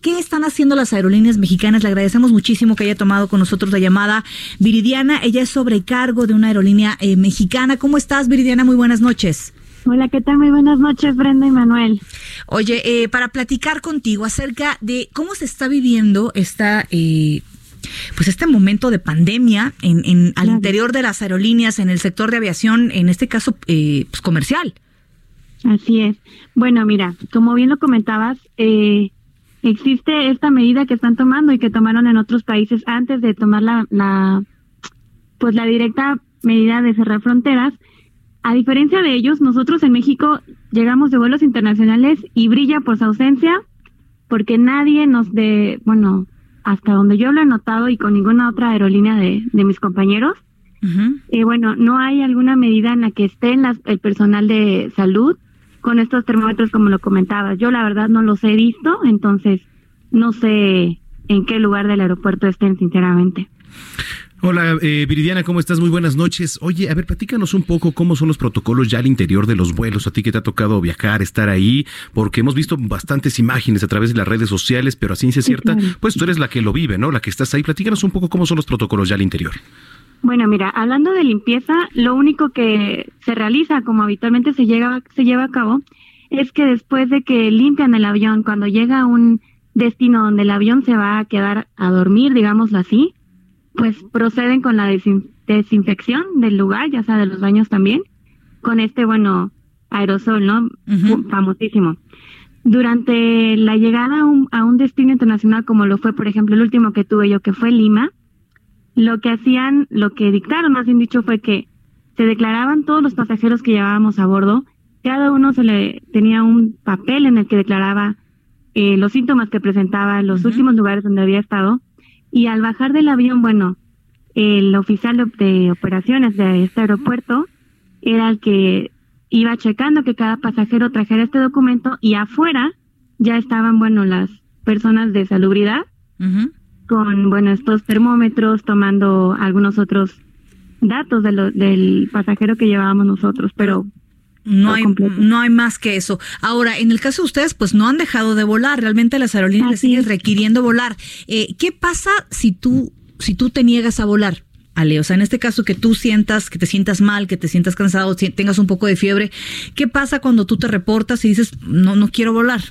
¿Qué están haciendo las aerolíneas mexicanas? Le agradecemos muchísimo que haya tomado con nosotros la llamada Viridiana. Ella es sobrecargo de una aerolínea eh, mexicana. ¿Cómo estás, Viridiana? Muy buenas noches. Hola, ¿qué tal? Muy buenas noches, Brenda y Manuel. Oye, eh, para platicar contigo acerca de cómo se está viviendo esta... Eh, pues este momento de pandemia en, en al interior de las aerolíneas, en el sector de aviación, en este caso eh, pues comercial. Así es. Bueno, mira, como bien lo comentabas, eh, existe esta medida que están tomando y que tomaron en otros países antes de tomar la, la pues la directa medida de cerrar fronteras. A diferencia de ellos, nosotros en México llegamos de vuelos internacionales y brilla por su ausencia porque nadie nos de, bueno, hasta donde yo lo he notado y con ninguna otra aerolínea de, de mis compañeros, eh, bueno, no hay alguna medida en la que estén las, el personal de salud con estos termómetros como lo comentaba. Yo la verdad no los he visto, entonces no sé en qué lugar del aeropuerto estén, sinceramente. Hola, eh, Viridiana, ¿cómo estás? Muy buenas noches. Oye, a ver, platícanos un poco cómo son los protocolos ya al interior de los vuelos, a ti que te ha tocado viajar, estar ahí, porque hemos visto bastantes imágenes a través de las redes sociales, pero a ciencia cierta, pues tú eres la que lo vive, ¿no? La que estás ahí. Platícanos un poco cómo son los protocolos ya al interior. Bueno, mira, hablando de limpieza, lo único que se realiza, como habitualmente se, llega, se lleva a cabo, es que después de que limpian el avión, cuando llega a un destino donde el avión se va a quedar a dormir, digámoslo así, pues proceden con la desin desinfección del lugar, ya sea de los baños también, con este, bueno, aerosol, ¿no? Uh -huh. Famosísimo. Durante la llegada a un, a un destino internacional, como lo fue, por ejemplo, el último que tuve yo, que fue Lima, lo que hacían, lo que dictaron, más bien dicho, fue que se declaraban todos los pasajeros que llevábamos a bordo, cada uno se le tenía un papel en el que declaraba eh, los síntomas que presentaba, los uh -huh. últimos lugares donde había estado, y al bajar del avión, bueno, el oficial de operaciones de este aeropuerto era el que iba checando que cada pasajero trajera este documento y afuera ya estaban, bueno, las personas de salubridad uh -huh. Con, bueno, estos termómetros, tomando algunos otros datos de lo, del pasajero que llevábamos nosotros, pero no hay, no hay más que eso. Ahora, en el caso de ustedes, pues no han dejado de volar. Realmente las aerolíneas les siguen requiriendo volar. Eh, ¿Qué pasa si tú, si tú te niegas a volar? Ale, o sea, en este caso que tú sientas, que te sientas mal, que te sientas cansado, tengas un poco de fiebre, ¿qué pasa cuando tú te reportas y dices, no, no quiero volar?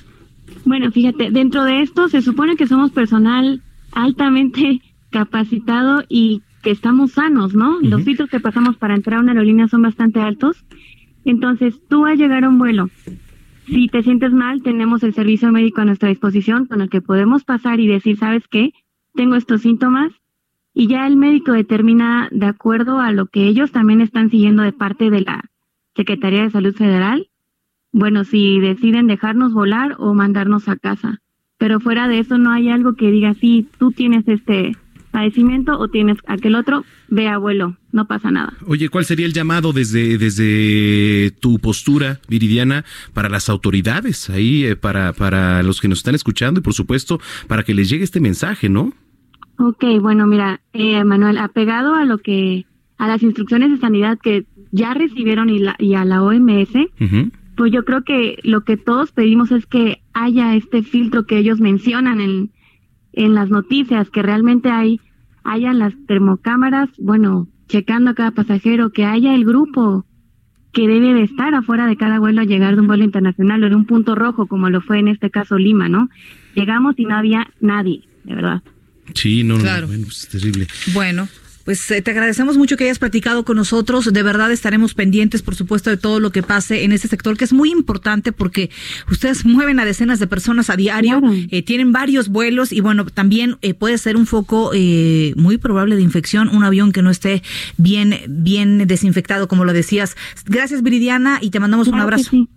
Bueno, fíjate, dentro de esto se supone que somos personal altamente capacitado y que estamos sanos, ¿no? Uh -huh. Los filtros que pasamos para entrar a una aerolínea son bastante altos entonces, tú al llegar a un vuelo, si te sientes mal, tenemos el servicio médico a nuestra disposición con el que podemos pasar y decir, ¿sabes qué? Tengo estos síntomas y ya el médico determina de acuerdo a lo que ellos también están siguiendo de parte de la Secretaría de Salud Federal, bueno, si deciden dejarnos volar o mandarnos a casa. Pero fuera de eso no hay algo que diga, sí, tú tienes este padecimiento o tienes aquel otro, ve abuelo, no pasa nada. Oye, ¿cuál sería el llamado desde, desde tu postura, Viridiana, para las autoridades ahí, eh, para, para los que nos están escuchando y por supuesto para que les llegue este mensaje, ¿no? Ok, bueno, mira, eh, Manuel, apegado a lo que, a las instrucciones de sanidad que ya recibieron y, la, y a la OMS, uh -huh. pues yo creo que lo que todos pedimos es que haya este filtro que ellos mencionan en, en las noticias, que realmente hay, haya las termocámaras, bueno, checando a cada pasajero, que haya el grupo que debe de estar afuera de cada vuelo a llegar de un vuelo internacional o de un punto rojo, como lo fue en este caso Lima, ¿no? Llegamos y no había nadie, de verdad. Sí, no, claro. no, bueno, pues es terrible. Bueno, pues eh, te agradecemos mucho que hayas platicado con nosotros. De verdad estaremos pendientes, por supuesto, de todo lo que pase en este sector, que es muy importante porque ustedes mueven a decenas de personas a diario, claro. eh, tienen varios vuelos y bueno, también eh, puede ser un foco eh, muy probable de infección, un avión que no esté bien, bien desinfectado, como lo decías. Gracias, Viridiana, y te mandamos claro un abrazo. Sí.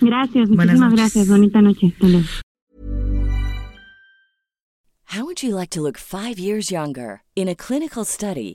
Gracias, Buenas muchísimas noches. gracias. Bonita noche. Hasta luego. How would you like to look five years younger? In a clinical study,